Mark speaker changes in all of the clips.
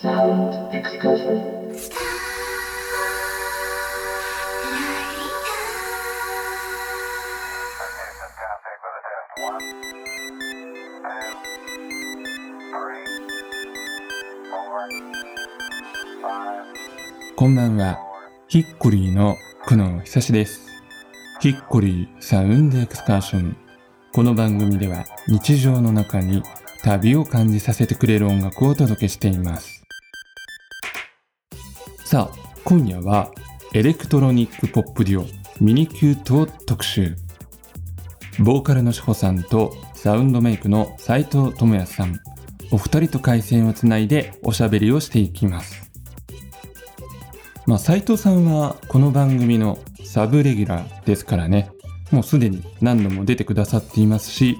Speaker 1: Sound excursion.
Speaker 2: こんばんは。ヒッコリーの久野久志です。ヒッコリーサウンドエクスカーション。この番組では日常の中に旅を感じさせてくれる音楽をお届けしています。さあ、今夜はエレクトロニックポップデュオミニキュートを特集。ボーカルの志保さんとサウンドメイクの斉藤智也さん。お二人と回線をつないでおしゃべりをしていきます。まあ、斉藤さんはこの番組のサブレギュラーですからね、もうすでに何度も出てくださっていますし、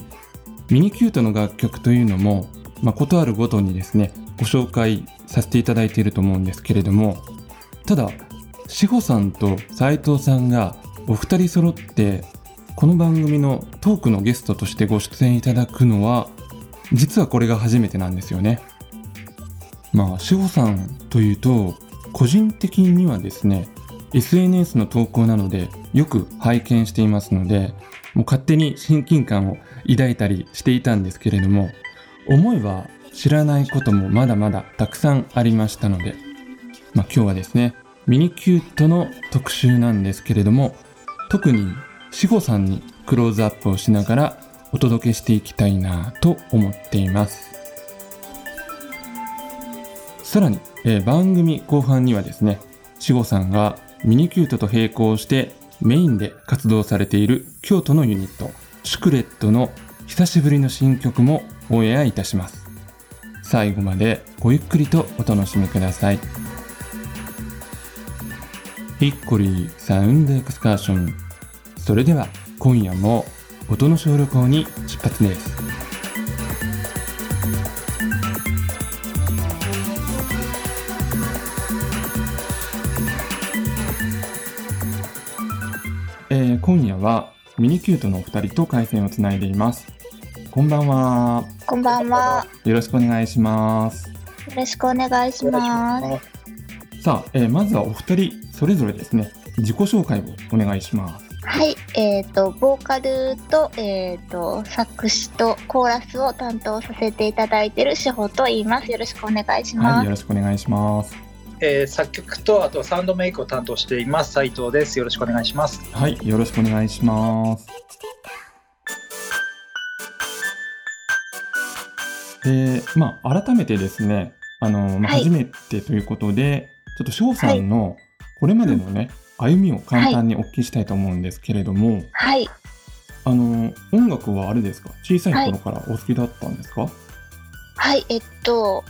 Speaker 2: ミニキュートの楽曲というのも、まあ、ことあるごとにですね、ご紹介させていただいていると思うんですけれども、ただ、志保さんと斉藤さんがお二人揃って、この番組のトークのゲストとしてご出演いただくのは、実はこれが初めてなんですよね。まあ、志保さんというと、個人的にはですね SNS の投稿なのでよく拝見していますのでもう勝手に親近感を抱いたりしていたんですけれども思えば知らないこともまだまだたくさんありましたので、まあ、今日はですねミニキュートの特集なんですけれども特に志保さんにクローズアップをしながらお届けしていきたいなと思っていますさらにえー番組後半にはですね、志保さんがミニキュートと並行してメインで活動されている京都のユニット、シュクレットの久しぶりの新曲もオンエアいたします。最後までごゆっくりとお楽しみください。ヒッコリーサウンドエクスカーション。それでは今夜も音の小旅行に出発です。えー今夜はミニキュートのお二人と回線をつないでいます。こんばんは。
Speaker 3: こんばんは。
Speaker 2: よろしくお願いします。
Speaker 3: よろしくお願いします。
Speaker 2: さあ、えーまずはお二人それぞれですね、自己紹介をお願いします。
Speaker 3: はい、えっ、と、ボーカルと、えっ、と、作詞とコーラスを担当させていただいている志保と言います。よろしくお願いし
Speaker 2: はい、
Speaker 3: ます。
Speaker 2: よろしくお願いします。
Speaker 4: えー作曲とあとサウンドメイクを担当しています斉藤ですよろしくお願いします
Speaker 2: はい、よろしくお願いします。えー、まあ改めてですね、あのまあ、
Speaker 3: はい
Speaker 2: 初めてということで、ちょっと翔さんのこれまでのね、歩みを簡単にお聞きしたいと思うんですけれども、
Speaker 3: はい、
Speaker 2: あの音楽はあれですか？小さい頃からお好きだったんですか、
Speaker 3: はい、えっと、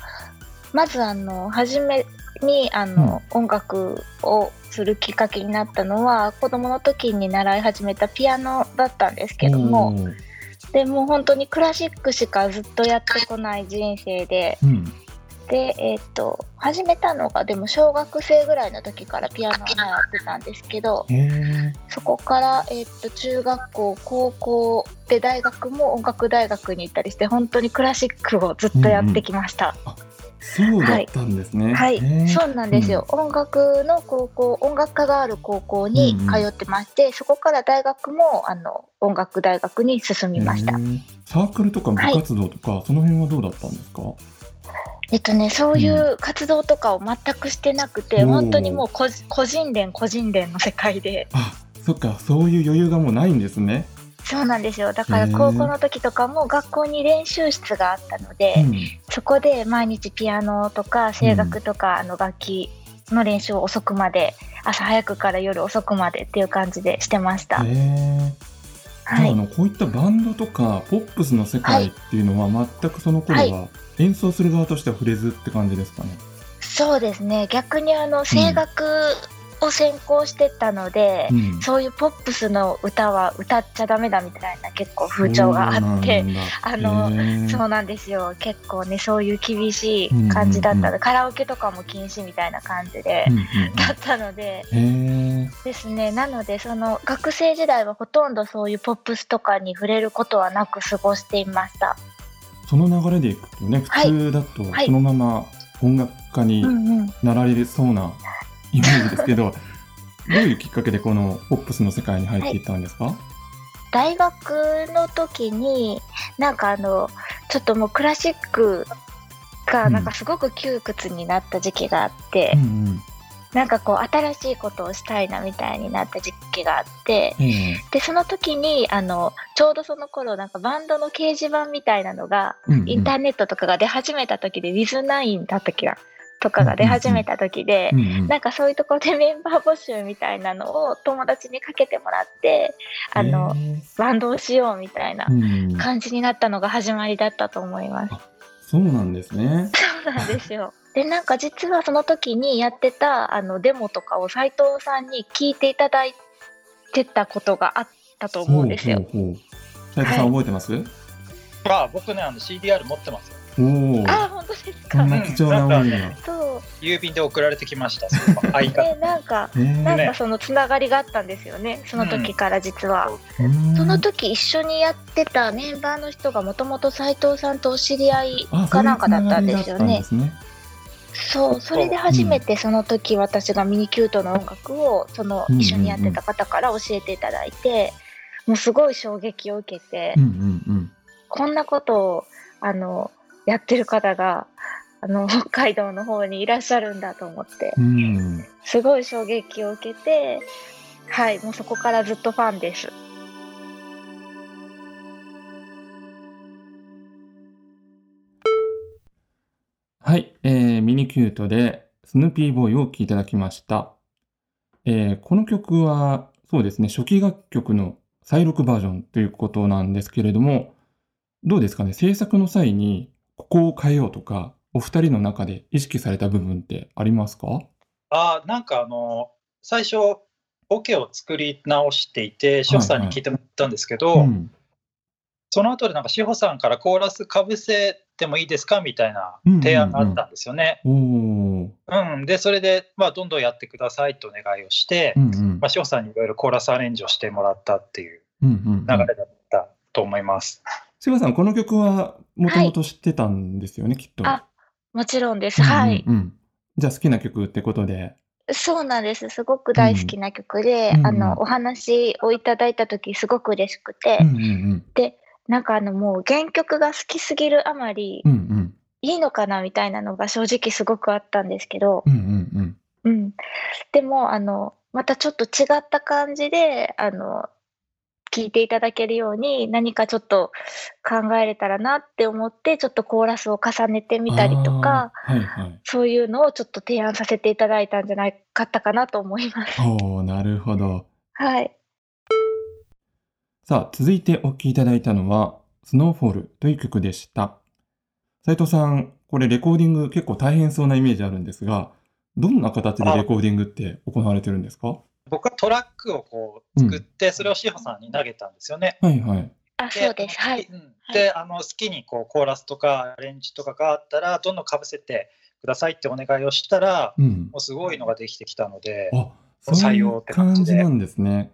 Speaker 3: まずあの、初めに、あの、音楽をするきっかけになったのは、子供の時に習い始めたピアノだったんですけども、でもう本当にクラシックしかずっとやってこない人生で、
Speaker 2: うん、
Speaker 3: で、えっと始めたのがでも小学生ぐらいの時からピアノを習ってたんですけどそこから、えっと中学校高校で大学も音楽大学に行ったりして本当にクラシックをずっとやってきました、
Speaker 2: そうだったんですね。
Speaker 3: はい。
Speaker 2: へー。
Speaker 3: そうなんですよ、音楽の高校音楽科がある高校に
Speaker 2: うんうん。
Speaker 3: 通ってまして、そこから大学もあの音楽大学に進みました、
Speaker 2: サークルとか部活動とか、その辺はどうだったんですか？
Speaker 3: えっとね、そういう活動とかを全くしてなくて、
Speaker 2: おー。
Speaker 3: 本当にもう個人個人連個人連の世界で。
Speaker 2: あそっかそういう余裕がもうないんですね。
Speaker 3: そうなんですよ。だから高校の時とかも学校に練習室があったので、
Speaker 2: うん。
Speaker 3: そこで毎日ピアノとか声楽とか、あの楽器の練習を遅くまで朝早くから夜遅くまでっていう感じでしてました。
Speaker 2: へえ。
Speaker 3: はい、
Speaker 2: ああのこういったバンドとかポップスの世界っていうのは全くその頃は演奏する側としては触れずって感じですかね？
Speaker 3: そうですね。逆にあの声楽を専攻してたので、
Speaker 2: うん。
Speaker 3: そういうポップスの歌は歌っちゃダメだみたいな結構風潮があって。あの
Speaker 2: そ
Speaker 3: そうなんですよ。結構ねそういう厳しい感じだったので、
Speaker 2: うんうんう
Speaker 3: カラオケとかも禁止みたいな感じで、
Speaker 2: うんうん
Speaker 3: だったのでですね。なのでその学生時代はほとんどそういうポップスとかに触れることはなく過ごしていました
Speaker 2: その流れでいくとね普通だと
Speaker 3: はい。
Speaker 2: そのまま音楽家に
Speaker 3: うんうん。
Speaker 2: なられそうなイメージですけど、どういうきっかけでこのポップスの世界に入っていったんですか、
Speaker 3: 大学の時に、なんかあの、ちょっともうクラシックがなんかすごく窮屈になった時期があって、
Speaker 2: うんうん
Speaker 3: なんかこう新しいことをしたいなみたいになった時期があって、
Speaker 2: ええ
Speaker 3: で、その時に、あの、ちょうどその頃なんかバンドの掲示板みたいなのが、
Speaker 2: うんうん。
Speaker 3: インターネットとかが出始めた時で、Wiz9 だったっけなとかが出始めた時で、
Speaker 2: うんうん。
Speaker 3: なんかそういうところでメンバー募集みたいなのを友達にかけてもらって、あの、
Speaker 2: え
Speaker 3: バンドをしようみたいな感じになったのが始まりだったと思います。
Speaker 2: そうなんですね。
Speaker 3: そうなんですよ。で、なんか実はその時にやってたあのデモとかを斉藤さんに聞いていただいてたことがあったと思うんですよ。
Speaker 2: ほうほうほう斉藤さん覚えてます、
Speaker 4: まあ僕ねあの CDR 持ってますよ
Speaker 2: おお。
Speaker 3: あ、本当ですか。
Speaker 2: こんな貴重な思いが。
Speaker 3: そう。
Speaker 4: 郵便で送られてきましたその相方
Speaker 3: で、なんか、
Speaker 2: ええ
Speaker 3: なんかそのつながりがあったんですよね。その時から実は。
Speaker 2: うん
Speaker 3: その時一緒にやってたメンバーの人がもともと斉藤さんとお知り合い
Speaker 2: あ
Speaker 3: かなんかだったんですよね。
Speaker 2: そう
Speaker 3: それで初めてその時私がミニキュートの音楽をその一緒にやってた方から教えていただいて、もうすごい衝撃を受けて、
Speaker 2: うんうん
Speaker 3: こんなことをあのやってる方があの北海道の方にいらっしゃるんだと思って
Speaker 2: う、ん。うん。
Speaker 3: すごい衝撃を受けて、はい、もうそこからずっとファンです。
Speaker 2: はい、えー、ミニキュートでスヌーピーボーイを聴いていただきました。えーこの曲は、そうですね、初期楽曲の再録バージョンということなんですけれども、どうですかね、制作の際にここを変えようとか、お二人の中で意識された部分ってありますか？
Speaker 4: あなんかあの最初オケを作り直していて志保さんに聞いてもらったんですけど、
Speaker 2: うん。
Speaker 4: その後でなんか志保さんからコーラスかぶせてもいいですかみたいな提案があったんですよね。
Speaker 2: おー。
Speaker 4: うんでそれで、まあ、どんどんやってくださいとお願いをして、
Speaker 2: うんうん
Speaker 4: まあ、志保さんにいろいろコーラスアレンジをしてもらったっていう
Speaker 2: うんうんうん
Speaker 4: 流れだったと思います。
Speaker 2: 志賀さん、この曲はもともと知ってたんですよね、きっと。
Speaker 3: あ、もちろんです。はい。
Speaker 2: うんうんうんじゃあ好きな曲ってことで。
Speaker 3: そうなんです。すごく大好きな曲で、
Speaker 2: うんうん
Speaker 3: あの、お話をいただいた時すごく嬉しくて、
Speaker 2: うんうん
Speaker 3: なんかあのもう原曲が好きすぎるあまり、
Speaker 2: うん。うんうん。
Speaker 3: いいのかなみたいなのが正直すごくあったんですけど、
Speaker 2: うんうんうん。
Speaker 3: うん。でも、あの、またちょっと違った感じで、あの、聞いていただけるように何かちょっと考えれたらなって思って、ちょっとコーラスを重ねてみたりとか。
Speaker 2: はいはい。
Speaker 3: そういうのをちょっと提案させていただいたんじゃないかったかなと思います。
Speaker 2: おおなるほど。
Speaker 3: はい。
Speaker 2: さあ、続いてお聴きいただいたのは、スノーフォールという曲でした。斉藤さん、これレコーディング結構大変そうなイメージあるんですが、どんな形でレコーディングって行われてるんですか？
Speaker 4: 僕はトラックをこう作って、それを志保さんに投げたんですよね。
Speaker 2: はいはい。
Speaker 3: あ、そうです。はい。
Speaker 4: うんであの好きにこうコーラスとかアレンジとかがあったらどんどんかぶせてくださいってお願いをしたら
Speaker 2: うん。
Speaker 4: もうすごいのができてきたので、
Speaker 2: あ、
Speaker 4: 採用って感じで
Speaker 2: 感じなんですね。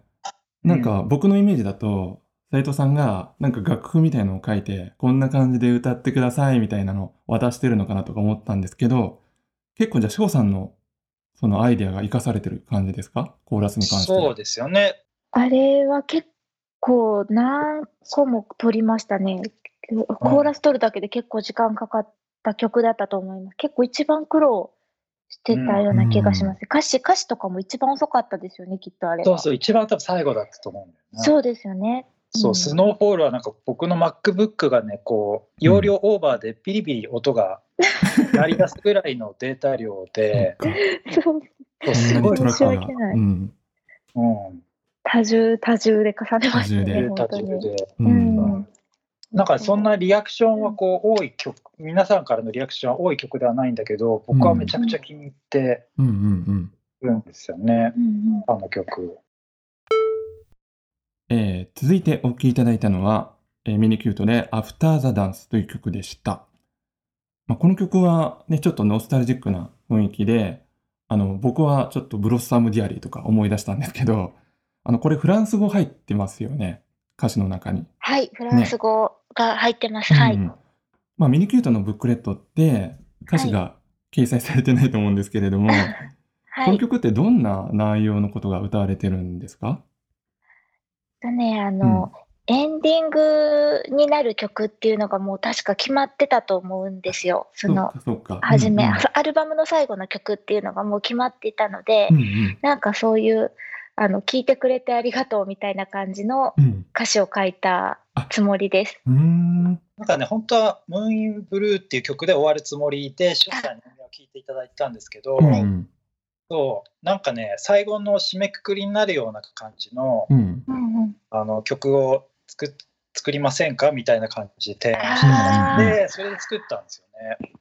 Speaker 2: なんか僕のイメージだと、斉藤さんがなんか楽譜みたいのを書いて、こんな感じで歌ってくださいみたいなのを渡してるのかなとか思ったんですけど、結構じゃあ翔さんのそのアイデアが活かされてる感じですか？コーラスに関して。
Speaker 4: そうですよね。
Speaker 3: あれは結構何個も取りましたね。コーラス取るだけで結構時間かかった曲だったと思います。結構一番苦労してたような気がします。歌詞、歌詞とかも一番遅かったですよね、きっとあれは。
Speaker 4: そうそう一番多分最後だったと思うんだよね。
Speaker 3: そうですよね。
Speaker 4: そううんスノーフォールはなんか僕の MacBook がねこう容量オーバーでビリビリ音が 鳴り出すぐらいのデータ量で、
Speaker 2: そ
Speaker 3: う
Speaker 4: すご
Speaker 3: 申し。訳ない
Speaker 2: うん。
Speaker 4: うん、
Speaker 3: 多重、多重で重ねましたね、
Speaker 2: 多重で。
Speaker 4: なんかそんなリアクションはこう多い曲皆さんからのリアクションは多い曲ではないんだけど僕はめちゃくちゃ気に入って
Speaker 2: うんうんうん。
Speaker 4: るんですよね、あの曲。
Speaker 2: えー続いてお聴きいただいたのは、えーミニキュートで After the Dance という曲でした。まあ、この曲はね、ちょっとノスタルジックな雰囲気で、あの、僕はちょっとブロッサムディアリーとか思い出したんですけど、あの、これフランス語入ってますよね。歌詞の中に。
Speaker 3: はい、フランス語が入ってます。はい。
Speaker 2: うんまあ、ミニキュートのブックレットって歌詞が掲載されてないと思うんですけれども、
Speaker 3: はい。
Speaker 2: この曲ってどんな内容のことが歌われてるんですか？
Speaker 3: とね、あの、エンディングになる曲っていうのがもう確か決まってたと思うんですよ。その。初め、
Speaker 2: うんうん
Speaker 3: アルバムの最後の曲っていうのがもう決まっていたので、
Speaker 2: うんうん
Speaker 3: なんかそういう、あの、聞いてくれてありがとうみたいな感じの
Speaker 2: うん
Speaker 3: 歌詞を書いたつもりです。
Speaker 2: うーん。
Speaker 4: なんかね、本当はムーン・イン・ブルーっていう曲で終わるつもりで、翔さんにを聞いていただいたんですけど、
Speaker 2: うんうん
Speaker 4: そうなんかね、最後の締めくくりになるような感じの
Speaker 2: うん。
Speaker 4: あの曲を作っ作りませんか？みたいな感じで提案して、それで作ったんですよね。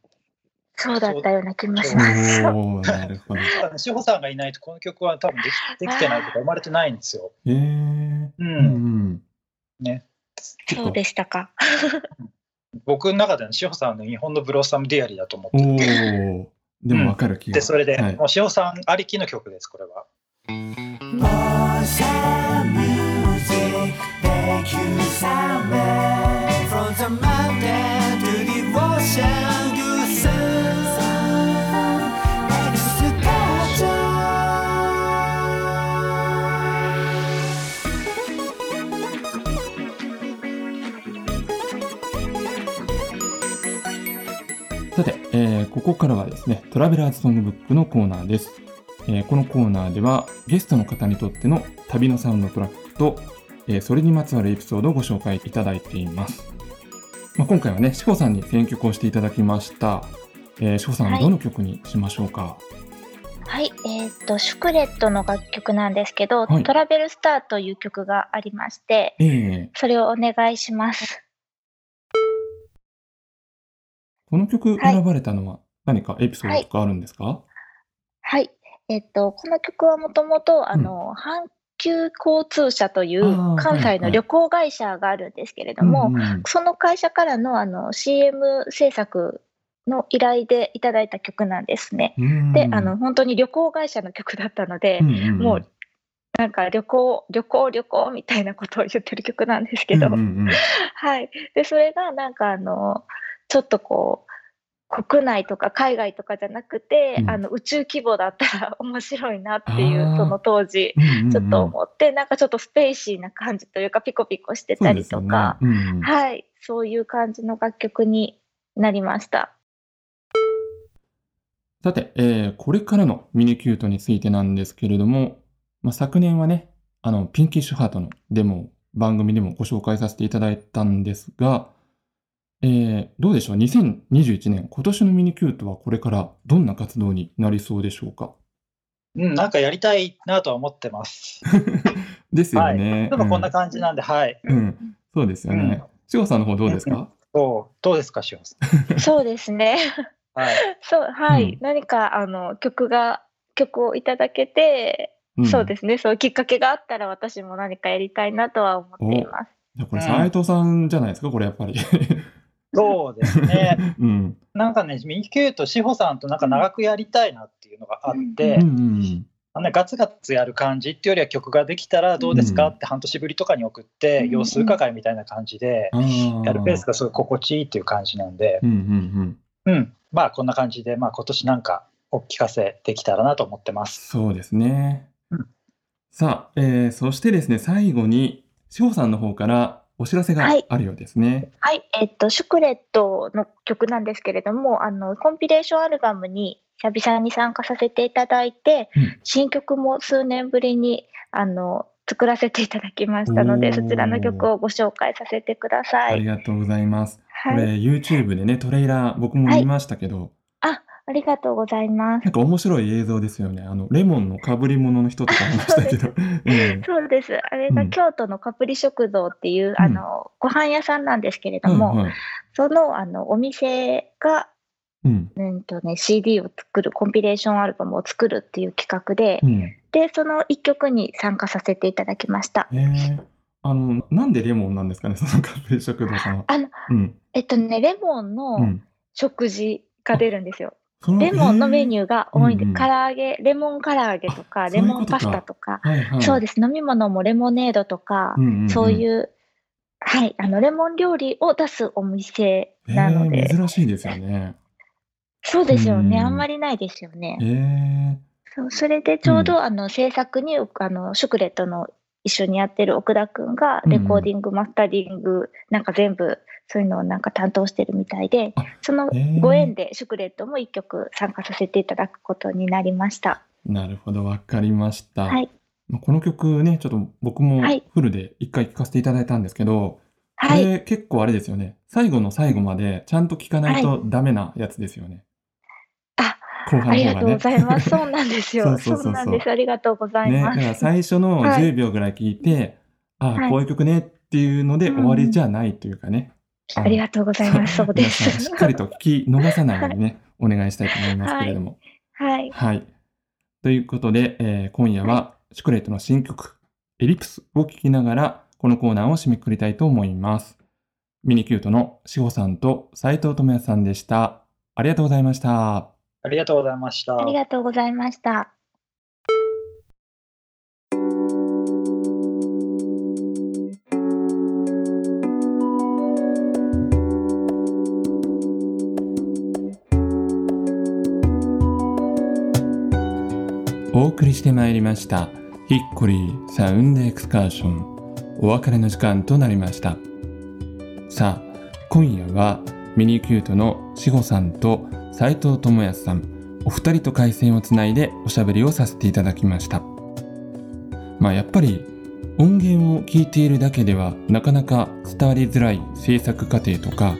Speaker 3: そうだったような気もし
Speaker 2: お
Speaker 3: ます。
Speaker 2: ー、なるほど。
Speaker 4: ただね志保さんがいないと、この曲は多分できできてないとか生まれてないんですよ。
Speaker 2: えー。
Speaker 4: う。
Speaker 2: うんん
Speaker 4: ね。
Speaker 3: そうでしたか。
Speaker 4: 僕の中での志保さんの日本のブロッサムディアリーだと思っ
Speaker 2: うん。
Speaker 4: てて。
Speaker 2: でもわかる気が。
Speaker 4: で、それで、
Speaker 2: はい
Speaker 4: もう志保さんありきの曲です、これは。
Speaker 2: さて、えーここからはですね、トラベラーズソングブックのコーナーです。えーこのコーナーでは、ゲストの方にとっての旅のサウンドトラックと、えーそれにまつわるエピソードをご紹介いただいています。まあ、今回はね、しほさんに選曲をしていただきました。えー、しほさん、
Speaker 3: はい
Speaker 2: どの曲にしましょうか？
Speaker 3: はい、えっ、と、シュクレットの楽曲なんですけど、
Speaker 2: はい
Speaker 3: トラベルスターという曲がありまして、
Speaker 2: えー
Speaker 3: それをお願いします。
Speaker 2: この曲
Speaker 3: はい。
Speaker 2: 選ばれたのは何かエピソードとかあるんですか、
Speaker 3: はい、えっ、と、この曲はもともと、あの、阪急交通社という関西の旅行会社があるんですけれども、
Speaker 2: うんうん
Speaker 3: その会社からのあの CM 制作の依頼でいただいた曲なんですね。
Speaker 2: うん
Speaker 3: で、あの、本当に旅行会社の曲だったので、
Speaker 2: うんうんうん。
Speaker 3: もうなんか旅行、旅行、旅行みたいなことを言ってる曲なんですけど、
Speaker 2: うんうんうん
Speaker 3: はい。で、それがなんかあの、ちょっとこう、国内とか海外とかじゃなくて、
Speaker 2: うん。
Speaker 3: あの宇宙規模だったら面白いなっていう、その当時、
Speaker 2: うんうんうん。
Speaker 3: ちょっと思って、なんかちょっとスペーシーな感じというか、ピコピコしてたりとか、
Speaker 2: ねうんうん。
Speaker 3: はい、そういう感じの楽曲になりました。
Speaker 2: さて、えーこれからのミニキュートについてなんですけれども、まあ、昨年はね、あの、ピンキッシュハートのデモを番組でもご紹介させていただいたんですが、えーどうでしょう ?2021 年、今年のミニキュートはこれからどんな活動になりそうでしょうか？
Speaker 4: うん、なんかやりたいなとは思ってます。
Speaker 2: ですよね。
Speaker 4: ちょっとこんな感じなんで、はい。
Speaker 2: うん、うんそうですよね。しおさんの方どうですか？
Speaker 4: そう、どうですか、しおさん？
Speaker 3: そうですね。
Speaker 4: はい。
Speaker 3: そう、はい。
Speaker 2: うん
Speaker 3: 何かあの曲が、曲をいただけて、
Speaker 2: ん
Speaker 3: そうですね、そういうきっかけがあったら私も何かやりたいなとは思っています。
Speaker 2: これ、斉藤さんじゃないですか？これやっぱり。
Speaker 4: そうですね。
Speaker 2: うん。
Speaker 4: なんかね、ミニキュート、志保さんとなんか長くやりたいなっていうのがあって、
Speaker 2: うんうん
Speaker 4: あのねガツガツやる感じっていうよりは曲ができたらどうですか
Speaker 2: うん
Speaker 4: って半年ぶりとかに送って、
Speaker 3: うん
Speaker 4: 様子伺いみたいな感じでやるペースがすごい心地いいっていう感じなんで、
Speaker 2: うんうんうん。
Speaker 4: うん、まあこんな感じで、まあ今年なんかお聞かせできたらなと思ってます。
Speaker 2: そうですね。
Speaker 4: うん
Speaker 2: さあ、えーそしてですね、最後に、志保さんの方からお知らせが
Speaker 3: はい
Speaker 2: あるようですね。
Speaker 3: はい、えっと、シュクレットの曲なんですけれども、あの、コンピレーションアルバムに久々に参加させていただいて、
Speaker 2: うん
Speaker 3: 新曲も数年ぶりに、あの、作らせていただきましたので、そちらの曲をご紹介させてくださ
Speaker 2: あり
Speaker 3: い。
Speaker 2: がとうございます。こ
Speaker 3: はい、
Speaker 2: れ、YouTube でね、トレーラー僕も見ましたけど、
Speaker 3: ありがとうございます。
Speaker 2: なんか面白い映像ですよね。あの、レモンの被り物の人とかいましたけど。う ん
Speaker 3: そうです。あれ
Speaker 2: うん
Speaker 3: が京都のカプリ食堂っていう、あの、ご飯屋さんなんですけれども、
Speaker 2: はいはい
Speaker 3: その、あの、お店が、
Speaker 2: うん
Speaker 3: うんとね、CD を作る、コンピレーションアルバムを作るっていう企画で、
Speaker 2: うん
Speaker 3: で、その一曲に参加させていただきました。
Speaker 2: えーあの、なんでレモンなんですかね、そのカフェ食堂さんは。
Speaker 3: あの、
Speaker 2: うん。
Speaker 3: えっとね、レモン
Speaker 2: う
Speaker 3: の
Speaker 2: ん。
Speaker 3: 食事が出るんですよ。レモンのメニューが多いんで、
Speaker 2: うんうん
Speaker 3: 唐揚げ、レモン唐揚げと
Speaker 2: あ
Speaker 3: か、レモンパスタとか、
Speaker 2: はいはい。
Speaker 3: そうです。飲み物もレモネードとか、
Speaker 2: うんうんうん
Speaker 3: そういう、はい、あの、レモン料理を出すお店なので、
Speaker 2: えー珍しいですよね。
Speaker 3: そうですよね。
Speaker 2: うん
Speaker 3: あんまりないですよね。
Speaker 2: えー、
Speaker 3: そうそれでちょうど、あの制作にあのシュクレットの一緒にやってる奥田くんが
Speaker 2: うん
Speaker 3: レコーディング、マスタリングなんか全部そういうのをなんか担当してるみたいで
Speaker 2: あ
Speaker 3: そのご縁でシュクレットも一曲参加させていただくことになりました。
Speaker 2: なるほど、わかりました。
Speaker 3: はい
Speaker 2: まあこの曲ね、ちょっと僕も
Speaker 3: はい
Speaker 2: フルで一回聴かせていただいたんですけど、こ
Speaker 3: はい、
Speaker 2: れ結構あれですよね。最後の最後までちゃんと聴かないとダメなやつですよね。
Speaker 3: あ
Speaker 2: 後半
Speaker 3: ありがとうご。ざいます。そうなんですよ。
Speaker 2: そうそうそう
Speaker 3: なんです。ありがとうござい
Speaker 2: ね、だ
Speaker 3: ます。
Speaker 2: から最初の
Speaker 3: はい
Speaker 2: 10秒ぐらい聞いて、あ
Speaker 3: はい
Speaker 2: こういう曲ねっていうので終わりじゃないというかね。
Speaker 3: ありがとうございます。そうです。
Speaker 2: しっかりと聞き逃さないようにね、お願いしたいと思いますけれども。
Speaker 3: はい。
Speaker 2: はい。ということで、えー今夜はシュクレットの新曲、エリプスを聴きながら、このコーナーを締めくくりたいと思います。ミニキュートの志保さんと斉藤智也さんでした。ありがとうございました。
Speaker 4: ありがとうございました。
Speaker 3: ありがとうございました。
Speaker 2: 送りしてまいりました。ヒッコリーサウンドエクスカーション。お別れの時間となりました。さあ、今夜はミニキュートの志保さんと斉藤智也さん、お二人と回線をつないでおしゃべりをさせていただきました。まあやっぱり音源を聞いているだけではなかなか伝わりづらい制作過程とか、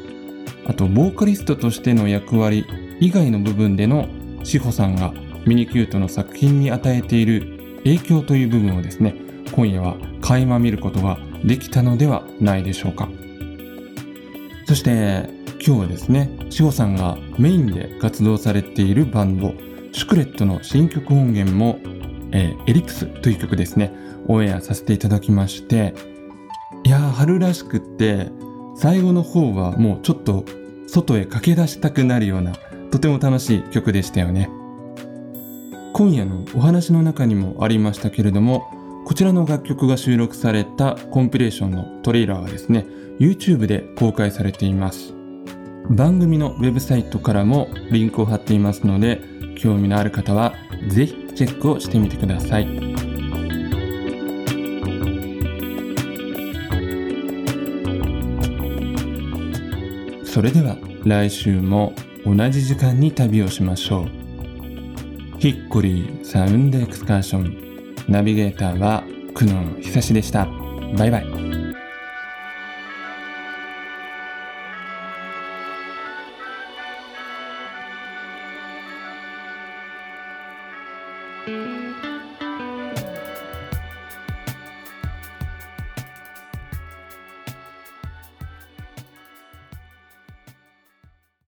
Speaker 2: あとボーカリストとしての役割以外の部分での志保さんがミニキュートの作品に与えている影響という部分をですね今夜は垣間見ることができたのではないでしょうか。そして今日はですね志保さんがメインで活動されているバンドシュクレットの新曲音源も、えーエリプスという曲ですねオンエアさせていただきましていやー春らしくって最後の方はもうちょっと外へ駆け出したくなるようなとても楽しい曲でしたよね。今夜のお話の中にもありましたけれどもこちらの楽曲が収録されたコンピレーションのトレーラーはですね YouTube で公開されています。番組のウェブサイトからもリンクを貼っていますので興味のある方はぜひチェックをしてみてください。それでは来週も同じ時間に旅をしましょう。ヒッコリーサウンドエクスカーション。ナビゲーターは久野久志でした。バイバイ「